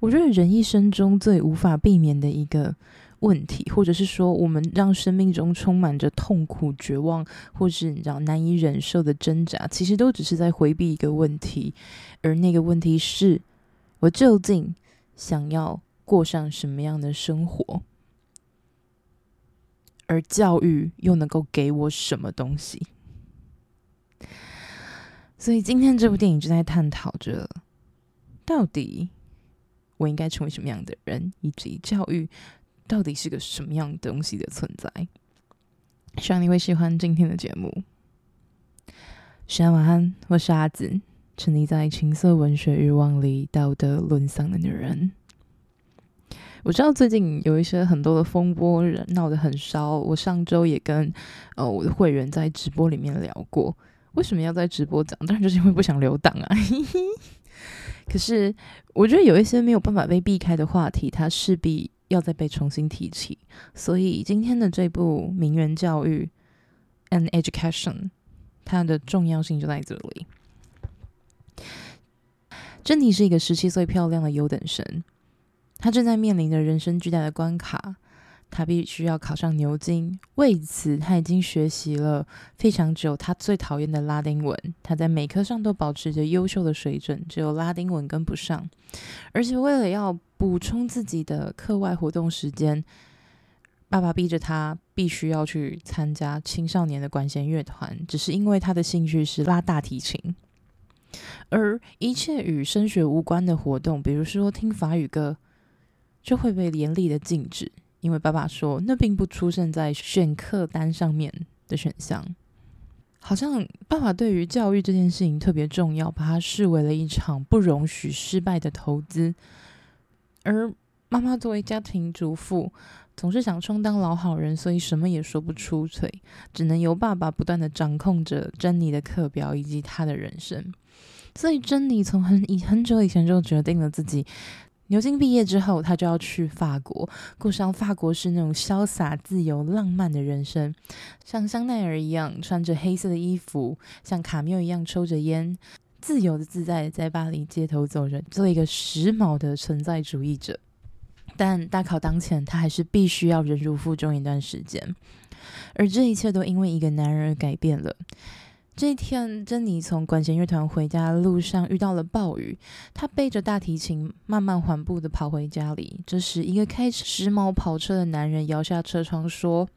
我觉得人一生中最无法避免的一个问题，或者是说，我们让生命中充满着痛苦、绝望，或是你知道难以忍受的挣扎，其实都只是在回避一个问题，而那个问题是：我究竟想要过上什么样的生活？而教育又能够给我什么东西？所以今天这部电影就在探讨着，到底我应该成为什么样的人，以及教育。到底是个什么样东西的存在？希望你会喜欢今天的节目。晚安，我是阿紫，沉溺在情色文学欲望里，道德沦丧的女人。我知道最近有一些很多的风波，人闹得很烧。我上周也跟呃我的会员在直播里面聊过，为什么要在直播讲？当然就是因为不想留档啊。可是我觉得有一些没有办法被避开的话题，它势必。要再被重新提起，所以今天的这部《名媛教育》and Education，它的重要性就在这里。珍妮是一个十七岁漂亮的优等生，她正在面临着人生巨大的关卡。他必须要考上牛津，为此他已经学习了非常久。他最讨厌的拉丁文，他在每科上都保持着优秀的水准，只有拉丁文跟不上。而且为了要补充自己的课外活动时间，爸爸逼着他必须要去参加青少年的管弦乐团，只是因为他的兴趣是拉大提琴。而一切与升学无关的活动，比如说听法语歌，就会被严厉的禁止。因为爸爸说，那并不出现在选课单上面的选项。好像爸爸对于教育这件事情特别重要，把它视为了一场不容许失败的投资。而妈妈作为家庭主妇，总是想充当老好人，所以什么也说不出嘴，只能由爸爸不断地掌控着珍妮的课表以及她的人生。所以珍妮从很以很久以前就决定了自己。牛津毕业之后，他就要去法国，过上法国式那种潇洒、自由、浪漫的人生，像香奈儿一样穿着黑色的衣服，像卡缪一样抽着烟，自由的自在在巴黎街头走着，做一个时髦的存在主义者。但大考当前，他还是必须要忍辱负重一段时间，而这一切都因为一个男人而改变了。这一天，珍妮从管弦乐团回家的路上遇到了暴雨。她背着大提琴，慢慢缓步地跑回家里。这时，一个开时髦跑车的男人摇下车窗说：“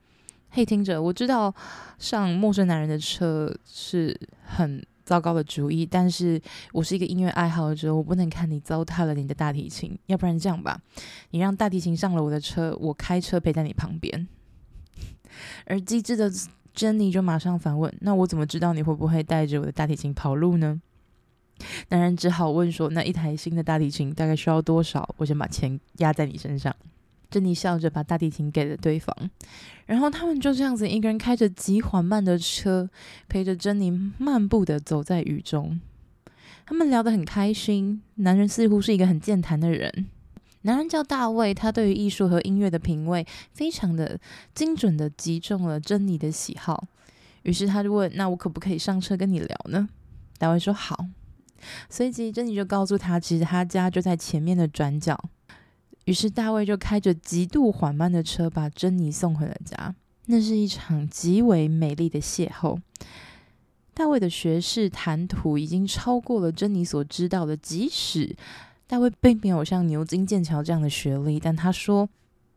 嘿，听着，我知道上陌生男人的车是很糟糕的主意，但是我是一个音乐爱好者，我不能看你糟蹋了你的大提琴。要不然这样吧，你让大提琴上了我的车，我开车陪在你旁边。”而机智的。珍妮就马上反问：“那我怎么知道你会不会带着我的大提琴跑路呢？”男人只好问说：“那一台新的大提琴大概需要多少？我先把钱压在你身上。”珍妮笑着把大提琴给了对方，然后他们就这样子一个人开着极缓慢的车，陪着珍妮漫步的走在雨中。他们聊得很开心，男人似乎是一个很健谈的人。男人叫大卫，他对于艺术和音乐的品味非常的精准的击中了珍妮的喜好，于是他就问：“那我可不可以上车跟你聊呢？”大卫说：“好。”随即珍妮就告诉他，其实他家就在前面的转角。于是大卫就开着极度缓慢的车把珍妮送回了家。那是一场极为美丽的邂逅。大卫的学识谈吐已经超过了珍妮所知道的，即使。大卫并没有像牛津、剑桥这样的学历，但他说，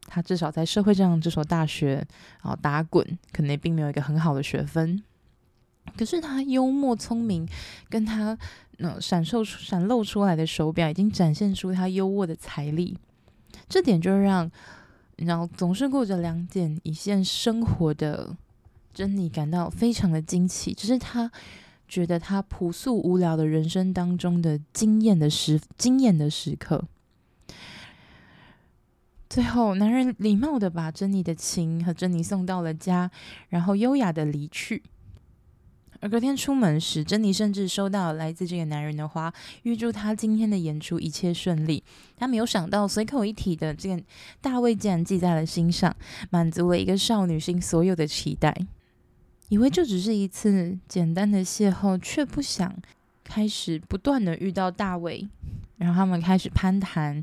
他至少在社会上这所大学啊打滚，可能也并没有一个很好的学分。可是他幽默聪明，跟他那闪烁闪露出来的手表，已经展现出他优渥的财力。这点就让然后总是过着两点一线生活的珍妮感到非常的惊奇，只是他。觉得他朴素无聊的人生当中的惊艳的时惊艳的时刻。最后，男人礼貌的把珍妮的琴和珍妮送到了家，然后优雅的离去。而隔天出门时，珍妮甚至收到来自这个男人的花，预祝他今天的演出一切顺利。他没有想到，随口一提的这个大卫竟然记在了心上，满足了一个少女心所有的期待。以为这只是一次简单的邂逅，却不想开始不断的遇到大卫，然后他们开始攀谈，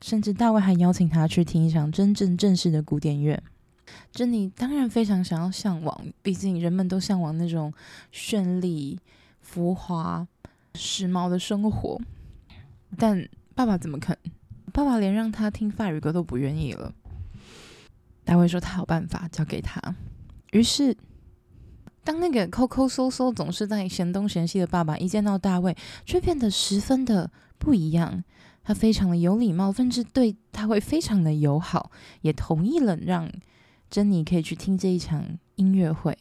甚至大卫还邀请他去听一场真正正式的古典乐。珍妮当然非常想要向往，毕竟人们都向往那种绚丽、浮华、时髦的生活。但爸爸怎么肯？爸爸连让他听法语歌都不愿意了。大卫说他有办法，交给他。于是，当那个抠抠搜搜总是在嫌东嫌西的爸爸一见到大卫，却变得十分的不一样。他非常的有礼貌，甚至对他会非常的友好，也同意了让珍妮可以去听这一场音乐会。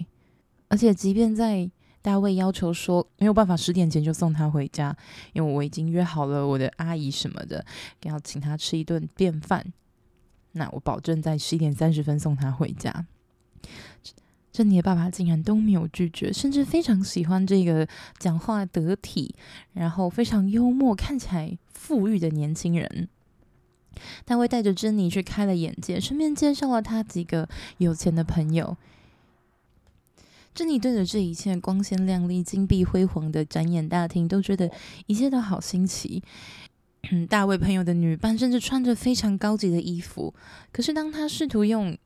而且，即便在大卫要求说没有办法十点前就送他回家，因为我已经约好了我的阿姨什么的，要请他吃一顿便饭。那我保证在十一点三十分送他回家。珍妮的爸爸竟然都没有拒绝，甚至非常喜欢这个讲话得体，然后非常幽默、看起来富裕的年轻人。大卫带着珍妮去开了眼界，顺便介绍了他几个有钱的朋友。珍妮对着这一切光鲜亮丽、金碧辉煌的展演大厅，都觉得一切都好新奇。大卫朋友的女伴甚至穿着非常高级的衣服，可是当他试图用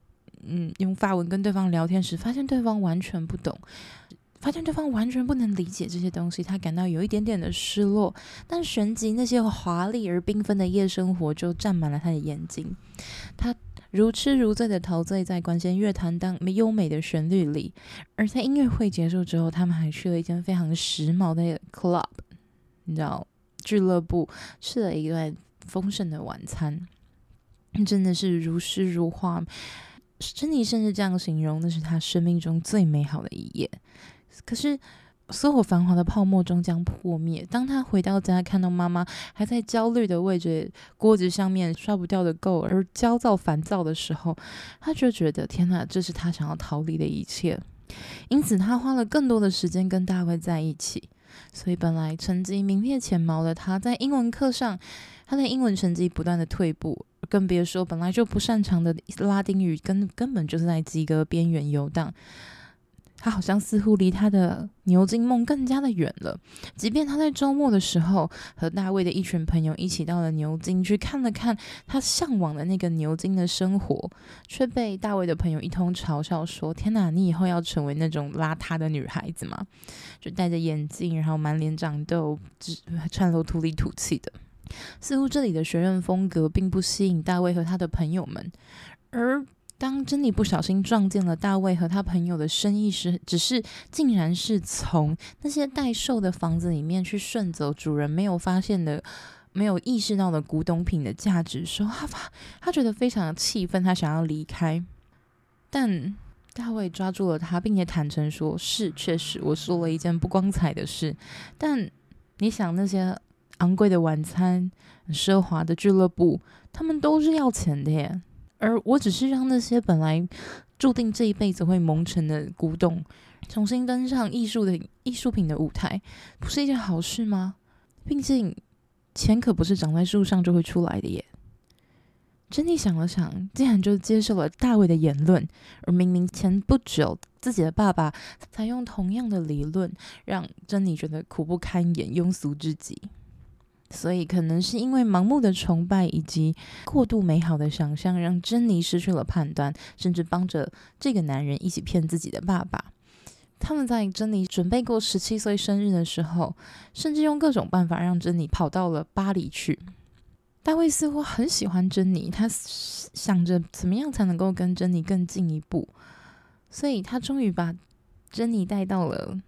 嗯用法文跟对方聊天时，发现对方完全不懂，发现对方完全不能理解这些东西，他感到有一点点的失落。但旋即那些华丽而缤纷的夜生活就占满了他的眼睛，他如痴如醉的陶醉在管弦乐团当优美的旋律里。而在音乐会结束之后，他们还去了一间非常时髦的 club，你知道。俱乐部吃了一顿丰盛的晚餐，真的是如诗如画。珍妮甚至这样形容，那是他生命中最美好的一夜。可是，所有繁华的泡沫终将破灭。当他回到家，看到妈妈还在焦虑的为着锅子上面刷不掉的垢而焦躁烦躁的时候，他就觉得天哪，这是他想要逃离的一切。因此，他花了更多的时间跟大卫在一起。所以，本来成绩名列前茅的他，在英文课上，他的英文成绩不断的退步，更别说本来就不擅长的拉丁语，根根本就是在及格边缘游荡。他好像似乎离他的牛津梦更加的远了。即便他在周末的时候和大卫的一群朋友一起到了牛津去看了看他向往的那个牛津的生活，却被大卫的朋友一通嘲笑说：“天哪，你以后要成为那种邋遢的女孩子吗？就戴着眼镜，然后满脸长痘，穿得土里土气的。似乎这里的学院风格并不吸引大卫和他的朋友们，而……”当珍妮不小心撞见了大卫和他朋友的生意时，只是竟然是从那些待售的房子里面去顺走主人没有发现的、没有意识到的古董品的价值，说他发他觉得非常的气愤，他想要离开，但大卫抓住了他，并且坦诚说：“是，确实我说了一件不光彩的事，但你想那些昂贵的晚餐、奢华的俱乐部，他们都是要钱的耶。”而我只是让那些本来注定这一辈子会蒙尘的古董，重新登上艺术的艺术品的舞台，不是一件好事吗？毕竟钱可不是长在树上就会出来的耶。珍妮想了想，竟然就接受了大卫的言论。而明明前不久自己的爸爸采用同样的理论，让珍妮觉得苦不堪言、庸俗至极。所以，可能是因为盲目的崇拜以及过度美好的想象，让珍妮失去了判断，甚至帮着这个男人一起骗自己的爸爸。他们在珍妮准备过十七岁生日的时候，甚至用各种办法让珍妮跑到了巴黎去。大卫似乎很喜欢珍妮，他想着怎么样才能够跟珍妮更进一步，所以他终于把珍妮带到了。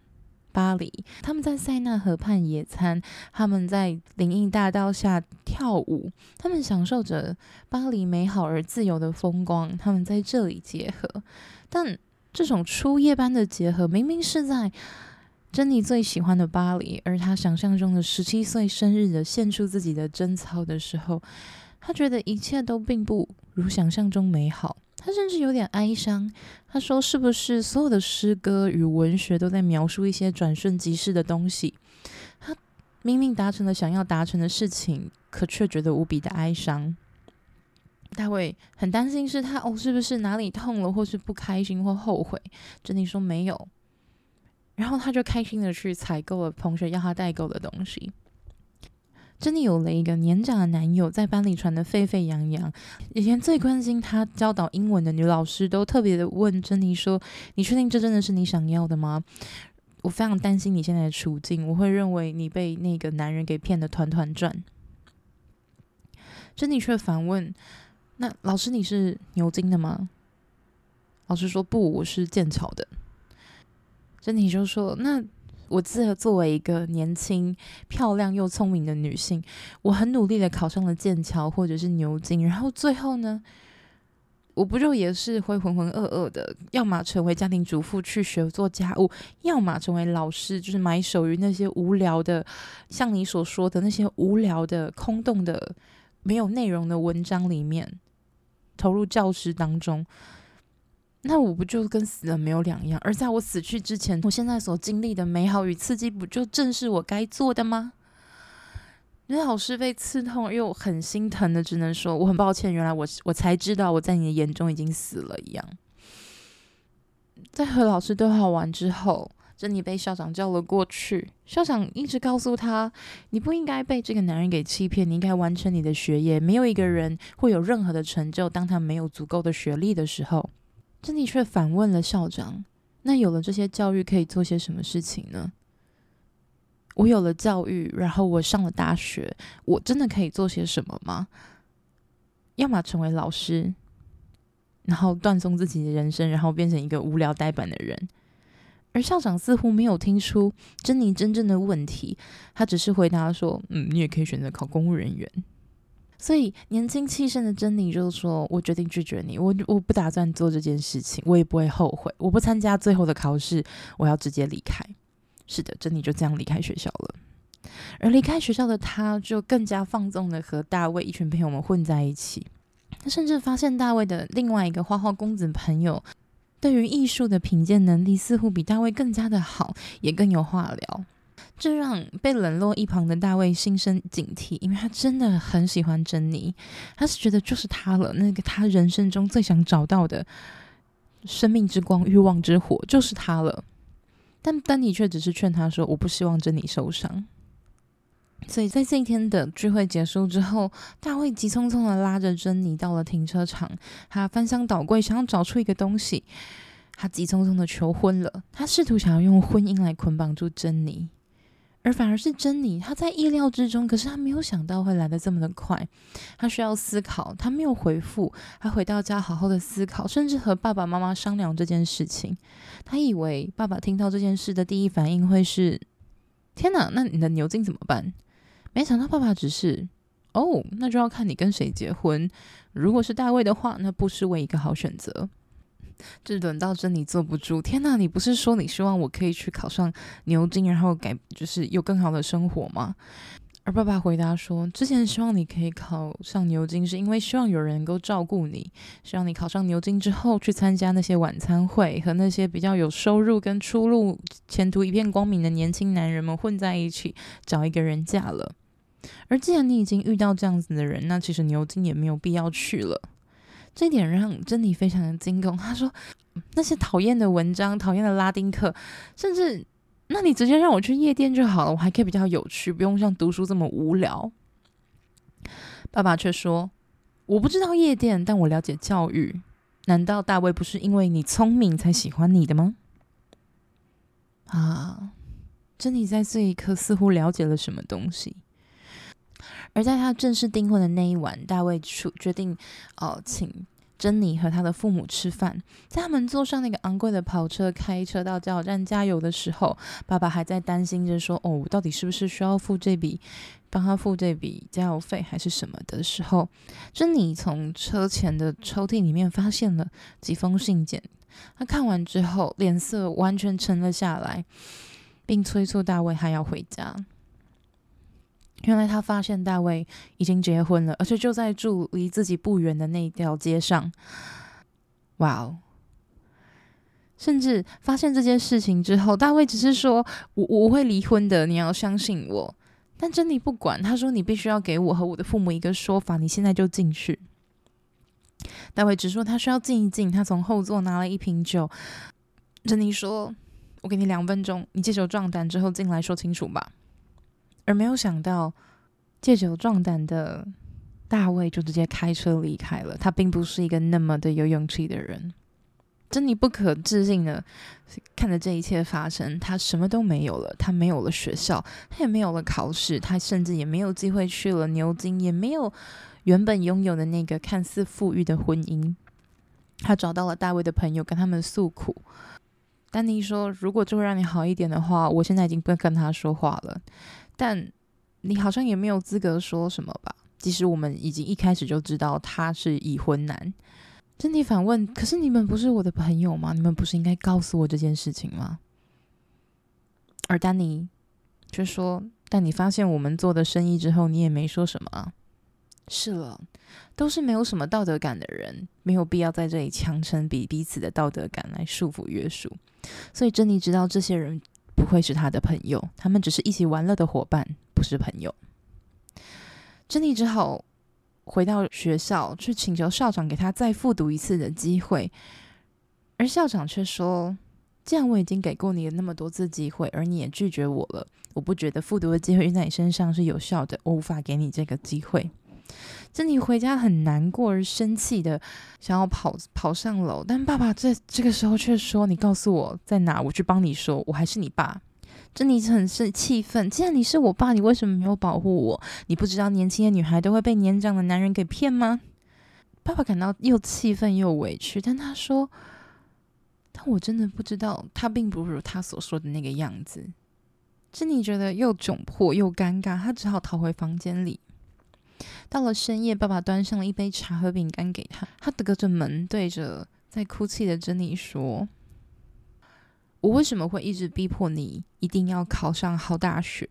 巴黎，他们在塞纳河畔野餐，他们在林荫大道下跳舞，他们享受着巴黎美好而自由的风光。他们在这里结合，但这种初夜般的结合，明明是在珍妮最喜欢的巴黎，而她想象中的十七岁生日的献出自己的贞操的时候，他觉得一切都并不如想象中美好。他甚至有点哀伤。他说：“是不是所有的诗歌与文学都在描述一些转瞬即逝的东西？他明明达成了想要达成的事情，可却觉得无比的哀伤。”大卫很担心是他哦，是不是哪里痛了，或是不开心或后悔？珍妮说没有。然后他就开心的去采购了同学要他代购的东西。珍妮有了一个年长的男友，在班里传得沸沸扬扬。以前最关心她教导英文的女老师都特别的问珍妮说：“你确定这真的是你想要的吗？”我非常担心你现在的处境，我会认为你被那个男人给骗得团团转。珍妮却反问：“那老师，你是牛津的吗？”老师说：“不，我是剑桥的。”珍妮就说：“那。”我自作为一个年轻、漂亮又聪明的女性，我很努力的考上了剑桥或者是牛津，然后最后呢，我不就也是会浑浑噩噩的，要么成为家庭主妇去学做家务，要么成为老师，就是埋首于那些无聊的，像你所说的那些无聊的、空洞的、没有内容的文章里面，投入教师当中。那我不就跟死了没有两样？而在我死去之前，我现在所经历的美好与刺激，不就正是我该做的吗？那老师被刺痛又很心疼的，只能说我很抱歉。原来我我才知道我在你的眼中已经死了一样。在和老师对话完之后，珍妮被校长叫了过去。校长一直告诉他：“你不应该被这个男人给欺骗，你应该完成你的学业。没有一个人会有任何的成就，当他没有足够的学历的时候。”珍妮却反问了校长：“那有了这些教育，可以做些什么事情呢？我有了教育，然后我上了大学，我真的可以做些什么吗？要么成为老师，然后断送自己的人生，然后变成一个无聊呆板的人。”而校长似乎没有听出珍妮真正的问题，他只是回答说：“嗯，你也可以选择考公务人员。”所以，年轻气盛的珍妮就说：“我决定拒绝你，我我不打算做这件事情，我也不会后悔。我不参加最后的考试，我要直接离开。”是的，珍妮就这样离开学校了。而离开学校的她，就更加放纵的和大卫一群朋友们混在一起。她甚至发现大卫的另外一个花花公子朋友，对于艺术的品鉴能力似乎比大卫更加的好，也更有话聊。这让被冷落一旁的大卫心生警惕，因为他真的很喜欢珍妮，他是觉得就是他了，那个他人生中最想找到的生命之光、欲望之火就是他了。但丹尼却只是劝他说：“我不希望珍妮受伤。”所以在这一天的聚会结束之后，大卫急匆匆的拉着珍妮到了停车场，他翻箱倒柜，想要找出一个东西，他急匆匆的求婚了，他试图想要用婚姻来捆绑住珍妮。而反而是珍妮，她在意料之中，可是她没有想到会来得这么的快。她需要思考，她没有回复，她回到家好好的思考，甚至和爸爸妈妈商量这件事情。她以为爸爸听到这件事的第一反应会是：“天哪，那你的牛津怎么办？”没想到爸爸只是：“哦，那就要看你跟谁结婚。如果是大卫的话，那不失为一个好选择。”这轮到珍妮坐不住，天哪！你不是说你希望我可以去考上牛津，然后改就是有更好的生活吗？而爸爸回答说，之前希望你可以考上牛津，是因为希望有人能够照顾你，希望你考上牛津之后去参加那些晚餐会，和那些比较有收入跟出路、前途一片光明的年轻男人们混在一起，找一个人嫁了。而既然你已经遇到这样子的人，那其实牛津也没有必要去了。这点让珍妮非常的惊恐。她说：“那些讨厌的文章、讨厌的拉丁课，甚至……那你直接让我去夜店就好了，我还可以比较有趣，不用像读书这么无聊。”爸爸却说：“我不知道夜店，但我了解教育。难道大卫不是因为你聪明才喜欢你的吗？”啊，珍妮在这一刻似乎了解了什么东西。而在他正式订婚的那一晚，大卫决决定，哦，请珍妮和他的父母吃饭。在他们坐上那个昂贵的跑车，开车到加油站加油的时候，爸爸还在担心着说：“哦，到底是不是需要付这笔，帮他付这笔加油费，还是什么的时候？”珍妮从车前的抽屉里面发现了几封信件。他看完之后，脸色完全沉了下来，并催促大卫还要回家。原来他发现大卫已经结婚了，而且就在住离自己不远的那条街上。哇哦！甚至发现这件事情之后，大卫只是说：“我我会离婚的，你要相信我。”但珍妮不管，他说：“你必须要给我和我的父母一个说法，你现在就进去。”大卫只说他需要静一静，他从后座拿了一瓶酒。珍妮说：“我给你两分钟，你接手账单之后进来说清楚吧。”而没有想到，借酒壮胆的大卫就直接开车离开了。他并不是一个那么的有勇气的人。珍妮不可置信的看着这一切发生，他什么都没有了，他没有了学校，他也没有了考试，他甚至也没有机会去了牛津，也没有原本拥有的那个看似富裕的婚姻。他找到了大卫的朋友，跟他们诉苦。丹尼说：“如果这会让你好一点的话，我现在已经不跟他说话了。但你好像也没有资格说什么吧？即使我们已经一开始就知道他是已婚男。”珍妮反问：“可是你们不是我的朋友吗？你们不是应该告诉我这件事情吗？”而丹尼却说：“但你发现我们做的生意之后，你也没说什么啊。”是了，都是没有什么道德感的人，没有必要在这里强撑比彼此的道德感来束缚约束。所以珍妮知道这些人不会是他的朋友，他们只是一起玩乐的伙伴，不是朋友。珍妮只好回到学校去请求校长给他再复读一次的机会，而校长却说：“既然我已经给过你了那么多次机会，而你也拒绝我了，我不觉得复读的机会在你身上是有效的，我无法给你这个机会。”珍妮回家很难过而生气的想要跑跑上楼，但爸爸这这个时候却说：“你告诉我在哪，我去帮你说，我还是你爸。”珍妮很是气愤，既然你是我爸，你为什么没有保护我？你不知道年轻的女孩都会被年长的男人给骗吗？爸爸感到又气愤又委屈，但他说：“但我真的不知道，他并不如他所说的那个样子。”珍妮觉得又窘迫又尴尬，她只好逃回房间里。到了深夜，爸爸端上了一杯茶和饼干给他。他隔着门对着在哭泣的珍妮说：“我为什么会一直逼迫你一定要考上好大学？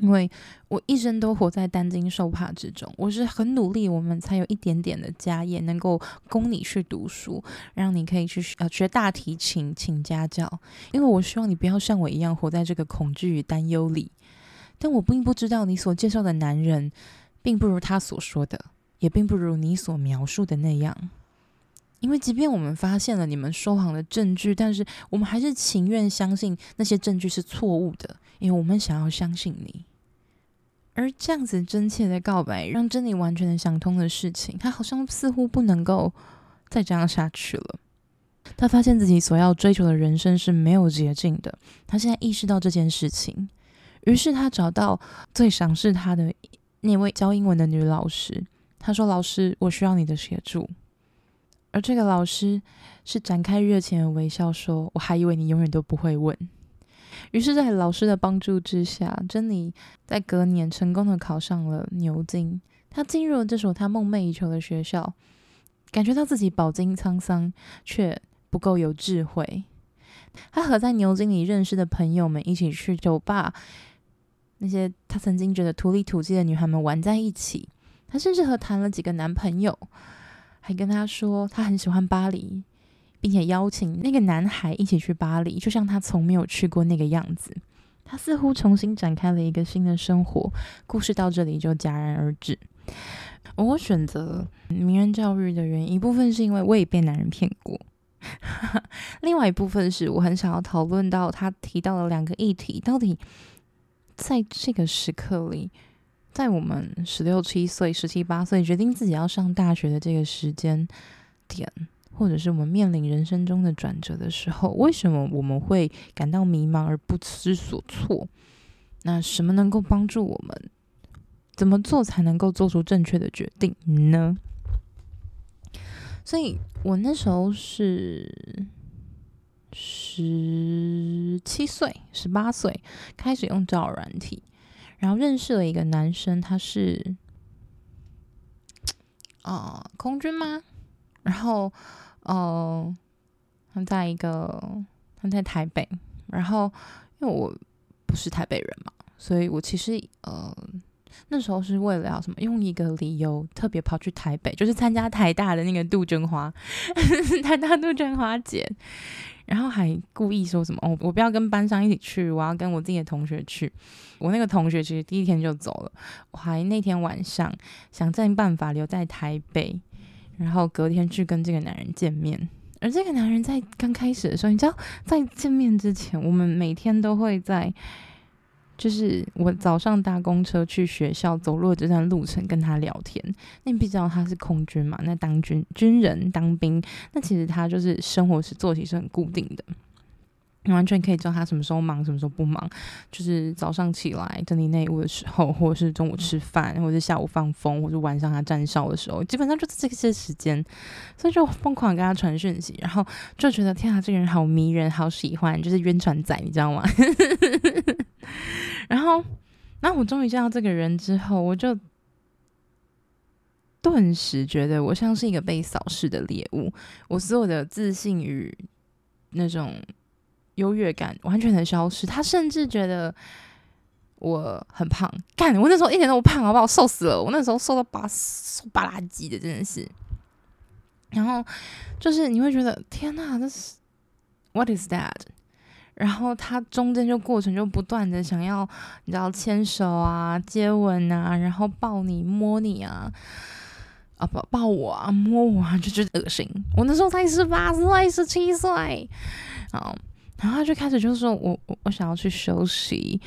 因为我一生都活在担惊受怕之中。我是很努力，我们才有一点点的家业能够供你去读书，让你可以去呃学大提琴，请家教。因为我希望你不要像我一样活在这个恐惧与担忧里。但我并不知道你所介绍的男人。”并不如他所说的，也并不如你所描述的那样。因为即便我们发现了你们说谎的证据，但是我们还是情愿相信那些证据是错误的，因为我们想要相信你。而这样子真切的告白，让珍妮完全的想通了事情。她好像似乎不能够再这样下去了。她发现自己所要追求的人生是没有捷径的。她现在意识到这件事情，于是她找到最赏识她的。那位教英文的女老师，她说：“老师，我需要你的协助。”而这个老师是展开热情的微笑，说：“我还以为你永远都不会问。”于是，在老师的帮助之下，珍妮在隔年成功的考上了牛津。她进入了这所她梦寐以求的学校，感觉到自己饱经沧桑，却不够有智慧。她和在牛津里认识的朋友们一起去酒吧。那些他曾经觉得土里土气的女孩们玩在一起，他甚至和谈了几个男朋友，还跟他说他很喜欢巴黎，并且邀请那个男孩一起去巴黎，就像他从没有去过那个样子。他似乎重新展开了一个新的生活。故事到这里就戛然而止。我选择名人教育的原因，一部分是因为我也被男人骗过，另外一部分是我很想要讨论到他提到了两个议题，到底。在这个时刻里，在我们十六七岁、十七八岁决定自己要上大学的这个时间点，或者是我们面临人生中的转折的时候，为什么我们会感到迷茫而不知所措？那什么能够帮助我们？怎么做才能够做出正确的决定呢？所以我那时候是。十七岁、十八岁开始用交友软体，然后认识了一个男生，他是啊、呃、空军吗？然后哦、呃，他在一个他在台北，然后因为我不是台北人嘛，所以我其实呃那时候是为了要什么，用一个理由特别跑去台北，就是参加台大的那个杜鹃花 台大杜鹃花节。然后还故意说什么哦，我不要跟班上一起去，我要跟我自己的同学去。我那个同学其实第一天就走了，我还那天晚上想尽办法留在台北，然后隔天去跟这个男人见面。而这个男人在刚开始的时候，你知道，在见面之前，我们每天都会在就是我早上搭公车去学校，走路的这段路程跟他聊天。那你必知道他是空军嘛？那当军军人当兵，那其实他就是生活是作息是很固定的。你完全可以知道他什么时候忙，什么时候不忙。就是早上起来整理内务的时候，或者是中午吃饭，或者是下午放风，或者晚上他站哨的时候，基本上就是这些时间。所以就疯狂跟他传讯息，然后就觉得天啊，这个人好迷人，好喜欢，就是晕船仔，你知道吗？然后，那我终于见到这个人之后，我就顿时觉得我像是一个被扫视的猎物，我所有的自信与那种。优越感完全的消失，他甚至觉得我很胖。干，我那时候一点都不胖，好不好？瘦死了，我那时候瘦到巴瘦巴拉几的，真的是。然后就是你会觉得天哪，这是 What is that？然后他中间就过程就不断的想要你知道牵手啊、接吻啊，然后抱你、摸你啊，啊抱抱我啊、摸我啊，就觉得恶心。我那时候才十八岁、十七岁，啊。然后他就开始就说我我我想要去休息。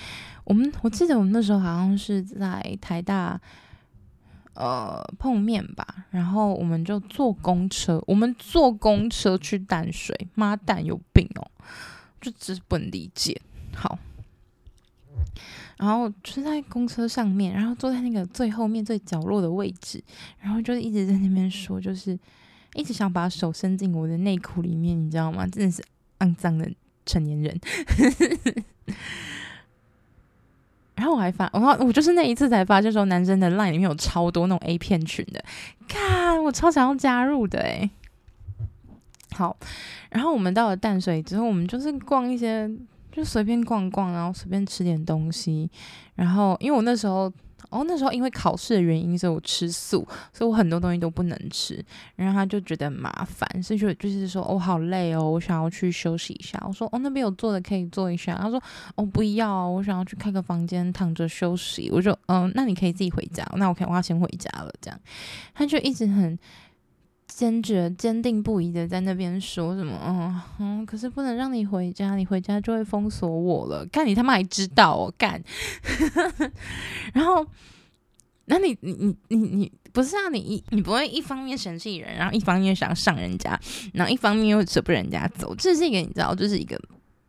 我们我记得我们那时候好像是在台大呃碰面吧，然后我们就坐公车，我们坐公车去淡水，妈蛋有病哦，就只是不能理解。好，然后就在公车上面，然后坐在那个最后面最角落的位置，然后就一直在那边说，就是一直想把手伸进我的内裤里面，你知道吗？真的是肮脏的。成年人，然后我还发，我我就是那一次才发现说，男生的 line 里面有超多那种 A 片群的，看我超想要加入的诶。好，然后我们到了淡水之后，我们就是逛一些，就随便逛逛，然后随便吃点东西，然后因为我那时候。哦，那时候因为考试的原因，所以我吃素，所以我很多东西都不能吃。然后他就觉得麻烦，所以就就是说，哦，好累哦，我想要去休息一下。我说，哦，那边有坐的可以坐一下。他说，哦，不要，我想要去开个房间躺着休息。我说，嗯，那你可以自己回家。那我可以，我要先回家了。这样，他就一直很坚决、坚定不移的在那边说什么，嗯嗯，可是不能让你回家，你回家就会封锁我了。干，你他妈还知道哦，干。然后，那你你你你你不是啊？你一你不会一方面嫌弃人，然后一方面想上人家，然后一方面又舍不得人家走，这是一个你知道，就是一个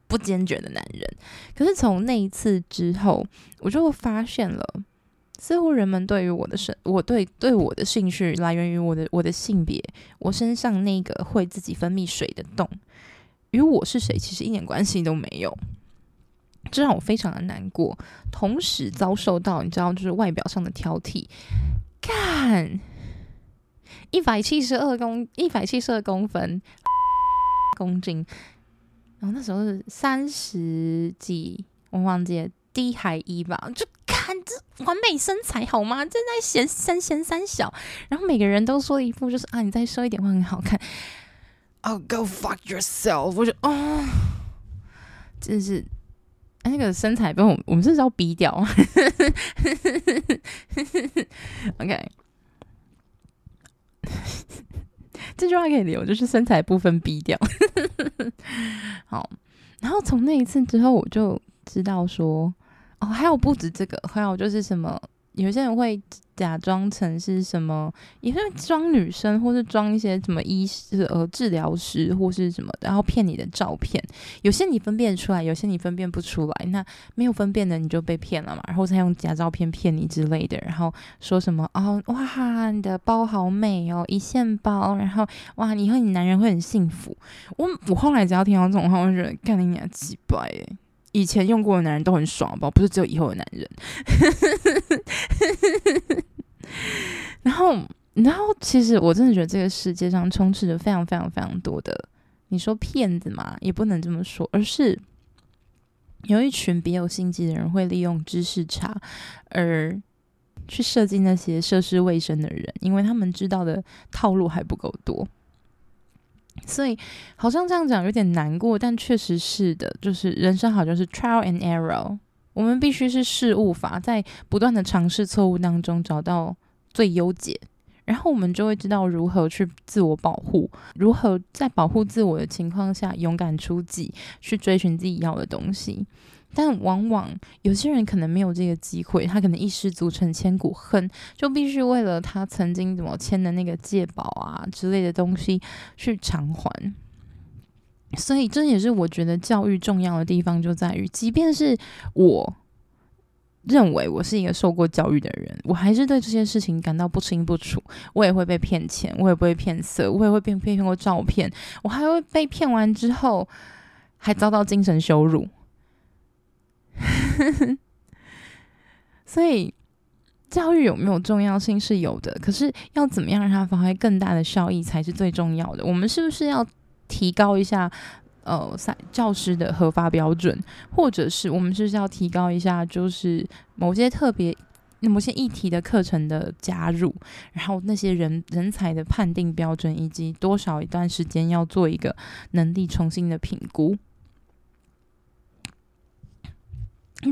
不坚决的男人。可是从那一次之后，我就发现了。似乎人们对于我的生，我对对我的兴趣来源于我的我的性别，我身上那个会自己分泌水的洞，与我是谁其实一点关系都没有，这让我非常的难过，同时遭受到你知道就是外表上的挑剔，干，一百七十二公一百七十二公分公斤，然后那时候是三十几，我忘记了。低还一吧，就看这完美身材好吗？正在嫌三嫌三小，然后每个人都说一副就是啊，你再瘦一点会很好看。Oh, go fuck yourself！我就哦，真是，那个身材被我我们这是要逼掉。OK，这句话可以留，就是身材部分逼掉。好，然后从那一次之后，我就。知道说哦，还有不止这个，还有就是什么，有些人会假装成是什么，也会装女生，或是装一些什么医师呃治疗师或是什么，然后骗你的照片。有些你分辨出来，有些你分辨不出来。那没有分辨的你就被骗了嘛，然后再用假照片骗你之类的，然后说什么哦哇，你的包好美哦，一线包，然后哇，以后你男人会很幸福。我我后来只要听到这种话，我就觉得干你娘鸡掰诶。以前用过的男人都很爽吧？不是只有以后的男人。然后，然后，其实我真的觉得这个世界上充斥着非常非常非常多的，你说骗子嘛，也不能这么说，而是有一群别有心机的人会利用知识差而去设计那些涉世未深的人，因为他们知道的套路还不够多。所以好像这样讲有点难过，但确实是的，就是人生好像是 trial and error，我们必须是事物法，在不断的尝试错误当中找到最优解，然后我们就会知道如何去自我保护，如何在保护自我的情况下勇敢出击，去追寻自己要的东西。但往往有些人可能没有这个机会，他可能一失足成千古恨，就必须为了他曾经怎么签的那个借保啊之类的东西去偿还。所以这也是我觉得教育重要的地方，就在于，即便是我认为我是一个受过教育的人，我还是对这些事情感到不清不楚。我也会被骗钱，我也不会骗色，我也会被骗骗过照片，我还会被骗完之后还遭到精神羞辱。所以，教育有没有重要性是有的，可是要怎么样让它发挥更大的效益才是最重要的。我们是不是要提高一下呃教师的合法标准，或者是我们是不是要提高一下，就是某些特别某些议题的课程的加入，然后那些人人才的判定标准，以及多少一段时间要做一个能力重新的评估。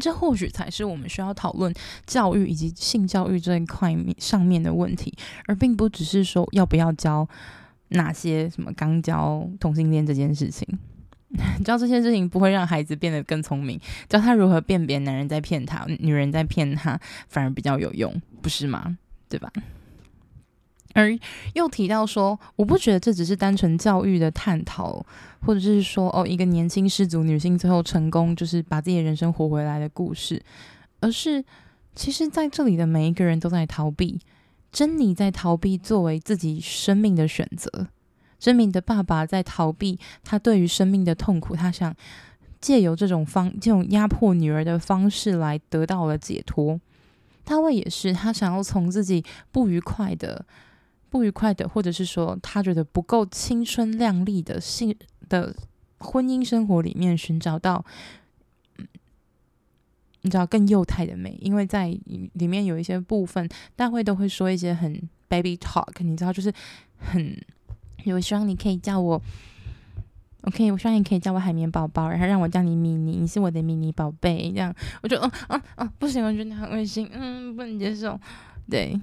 这或许才是我们需要讨论教育以及性教育这一块上面的问题，而并不只是说要不要教哪些什么刚教同性恋这件事情。教这些事情不会让孩子变得更聪明，教他如何辨别男人在骗他，女人在骗他，反而比较有用，不是吗？对吧？而又提到说，我不觉得这只是单纯教育的探讨，或者是说，哦，一个年轻失足女性最后成功，就是把自己的人生活回来的故事，而是其实在这里的每一个人都在逃避，珍妮在逃避作为自己生命的选择，珍妮的爸爸在逃避他对于生命的痛苦，他想借由这种方这种压迫女儿的方式来得到了解脱，大卫也是，他想要从自己不愉快的。不愉快的，或者是说他觉得不够青春靓丽的性的婚姻生活里面寻找到，你知道更幼态的美，因为在里面有一些部分，大会都会说一些很 baby talk，你知道，就是很，我希望你可以叫我，OK，我希望你可以叫我海绵宝宝，然后让我叫你米妮，你是我的米妮宝贝，这样，我就，嗯嗯嗯，不行，我觉得你很恶心，嗯，不能接受，对。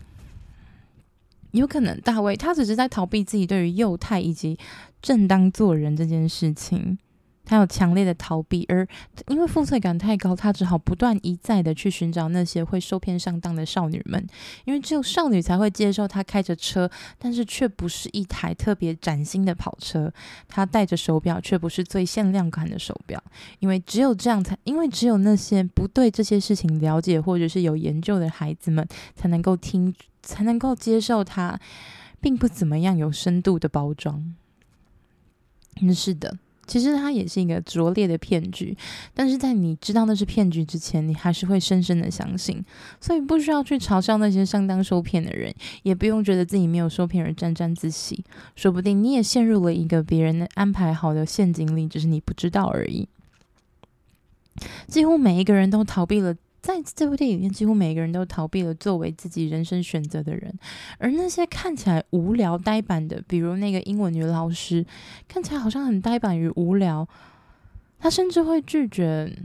有可能大卫他只是在逃避自己对于幼态以及正当做人这件事情，他有强烈的逃避，而因为负罪感太高，他只好不断一再的去寻找那些会受骗上当的少女们，因为只有少女才会接受他开着车，但是却不是一台特别崭新的跑车，他戴着手表却不是最限量款的手表，因为只有这样才，因为只有那些不对这些事情了解或者是有研究的孩子们才能够听。才能够接受它，并不怎么样有深度的包装。嗯，是的，其实它也是一个拙劣的骗局，但是在你知道那是骗局之前，你还是会深深的相信。所以不需要去嘲笑那些上当受骗的人，也不用觉得自己没有受骗而沾沾自喜。说不定你也陷入了一个别人安排好的陷阱里，只是你不知道而已。几乎每一个人都逃避了。在这部电影里面，几乎每个人都逃避了作为自己人生选择的人，而那些看起来无聊呆板的，比如那个英文女老师，看起来好像很呆板与无聊，她甚至会拒绝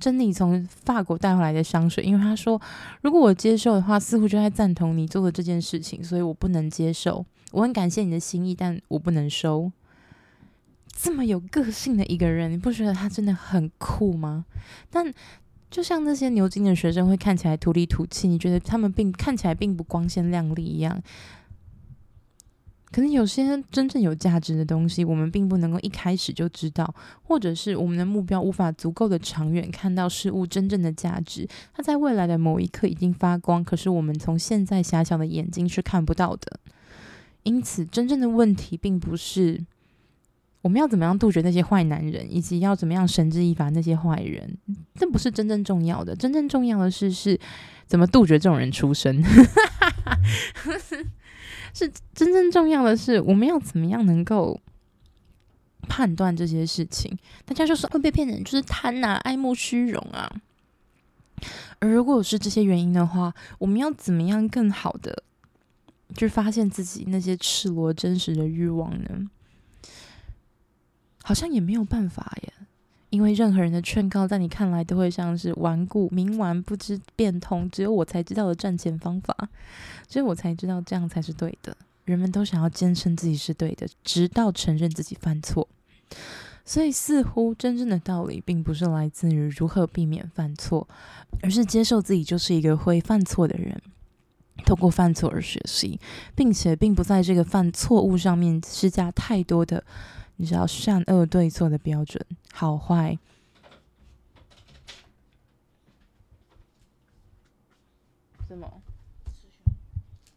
珍妮从法国带回来的香水，因为她说，如果我接受的话，似乎就在赞同你做的这件事情，所以我不能接受。我很感谢你的心意，但我不能收。这么有个性的一个人，你不觉得他真的很酷吗？但。就像那些牛津的学生会看起来土里土气，你觉得他们并看起来并不光鲜亮丽一样。可能有些真正有价值的东西，我们并不能够一开始就知道，或者是我们的目标无法足够的长远看到事物真正的价值。它在未来的某一刻已经发光，可是我们从现在狭小的眼睛是看不到的。因此，真正的问题并不是。我们要怎么样杜绝那些坏男人，以及要怎么样绳之以法那些坏人？这不是真正重要的，真正重要的是是怎么杜绝这种人出生。是真正重要的是我们要怎么样能够判断这些事情？大家就说会被骗人就是贪啊，爱慕虚荣啊。而如果是这些原因的话，我们要怎么样更好的去发现自己那些赤裸真实的欲望呢？好像也没有办法耶，因为任何人的劝告在你看来都会像是顽固、冥顽不知变通，只有我才知道的赚钱方法，只有我才知道这样才是对的。人们都想要坚称自己是对的，直到承认自己犯错。所以似乎真正的道理并不是来自于如何避免犯错，而是接受自己就是一个会犯错的人，通过犯错而学习，并且并不在这个犯错误上面施加太多的，你知道善恶对错的标准，好坏。什么？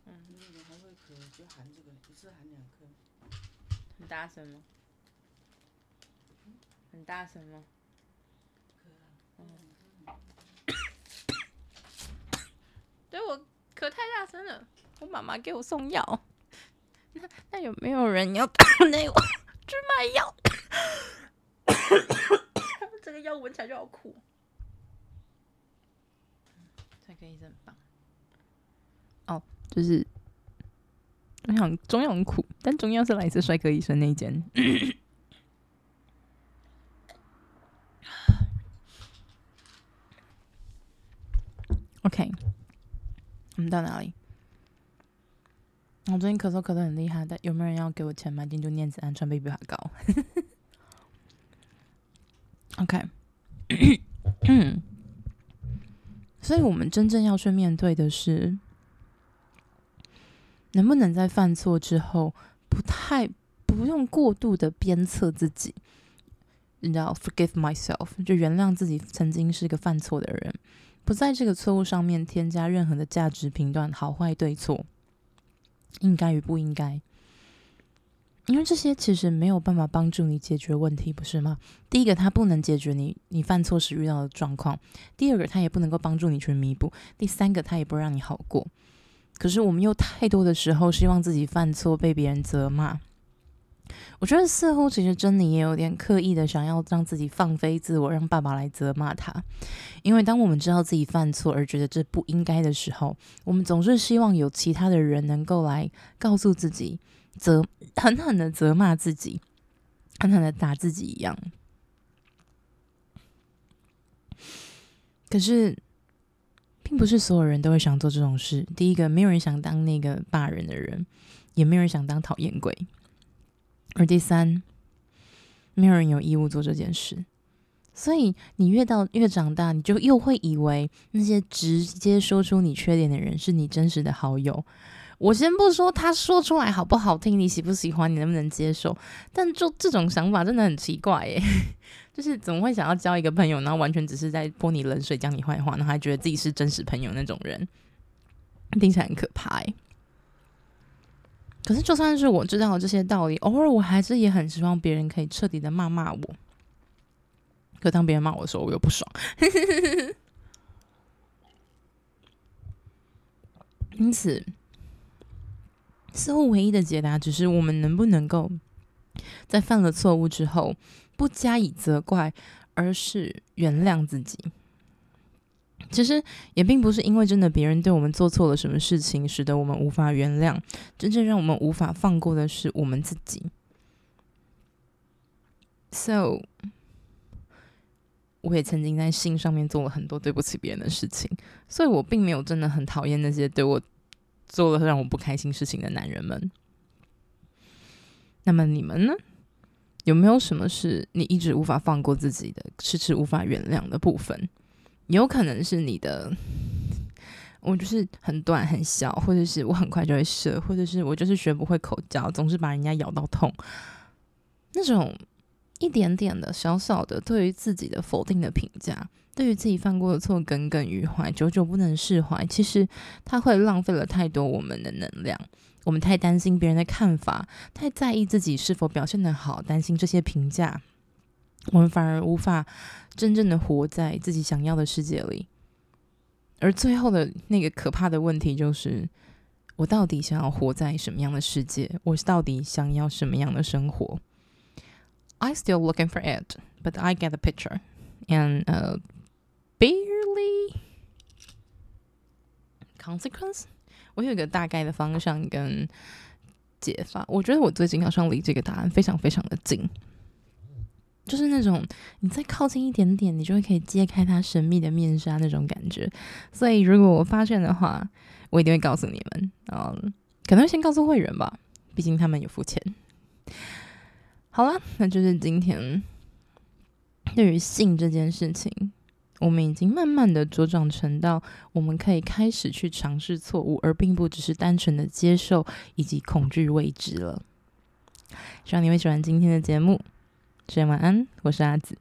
嗯，那个还会咳，就含这个，一次含两颗。很大声吗？很大声吗？对，我咳太大声了，我妈妈给我送药。那那有没有人要打那我去买药？这个药闻起来就好苦。这个医生很棒。哦，就是中药，中药很苦，但中药是来自帅哥医生那一间。OK，我们到哪里？我最近咳嗽咳得很厉害，但有没有人要给我钱买进度念慈庵川贝枇杷膏？OK，所以我们真正要去面对的是。能不能在犯错之后，不太不用过度的鞭策自己，你知道，forgive myself，就原谅自己曾经是一个犯错的人，不在这个错误上面添加任何的价值评断，好坏对错，应该与不应该，因为这些其实没有办法帮助你解决问题，不是吗？第一个，它不能解决你你犯错时遇到的状况；第二个，它也不能够帮助你去弥补；第三个，它也不让你好过。可是我们又太多的时候希望自己犯错被别人责骂，我觉得似乎其实珍妮也有点刻意的想要让自己放飞自我，让爸爸来责骂他。因为当我们知道自己犯错而觉得这不应该的时候，我们总是希望有其他的人能够来告诉自己，责狠狠的责骂自己，狠狠的打自己一样。可是。并不是所有人都会想做这种事。第一个，没有人想当那个骂人的人，也没有人想当讨厌鬼。而第三，没有人有义务做这件事。所以，你越到越长大，你就又会以为那些直接说出你缺点的人是你真实的好友。我先不说他说出来好不好听，你喜不喜欢，你能不能接受？但就这种想法真的很奇怪耶。就是怎么会想要交一个朋友，然后完全只是在泼你冷水，讲你坏话，然后还觉得自己是真实朋友那种人，听起来很可怕。可是就算是我知道这些道理，偶尔我还是也很希望别人可以彻底的骂骂我。可当别人骂我的时候，我又不爽。因此，似乎唯一的解答，只是我们能不能够在犯了错误之后，不加以责怪，而是原谅自己。其实也并不是因为真的别人对我们做错了什么事情，使得我们无法原谅。真正让我们无法放过的是我们自己。So，我也曾经在信上面做了很多对不起别人的事情，所以我并没有真的很讨厌那些对我做了让我不开心事情的男人们。那么你们呢？有没有什么是你一直无法放过自己的，迟迟无法原谅的部分？有可能是你的，我就是很短很小，或者是我很快就会射，或者是我就是学不会口交，总是把人家咬到痛。那种一点点的小小的对于自己的否定的评价，对于自己犯过的错耿耿于怀，久久不能释怀，其实它会浪费了太多我们的能量。我们太担心别人的看法，太在意自己是否表现得好，担心这些评价，我们反而无法真正的活在自己想要的世界里。而最后的那个可怕的问题就是：我到底想要活在什么样的世界？我到底想要什么样的生活？I still looking for it, but I get the picture, and uh, barely consequence. 我有一个大概的方向跟解法，我觉得我最近好像离这个答案非常非常的近，就是那种你再靠近一点点，你就会可以揭开它神秘的面纱那种感觉。所以如果我发现的话，我一定会告诉你们。嗯，可能先告诉会员吧，毕竟他们有付钱。好了，那就是今天对于性这件事情，我们已经慢慢的茁壮成到我们可以开始去尝试错误，而并不只是单纯的接受以及恐惧未知了。希望你会喜欢今天的节目。晚安，我是阿紫。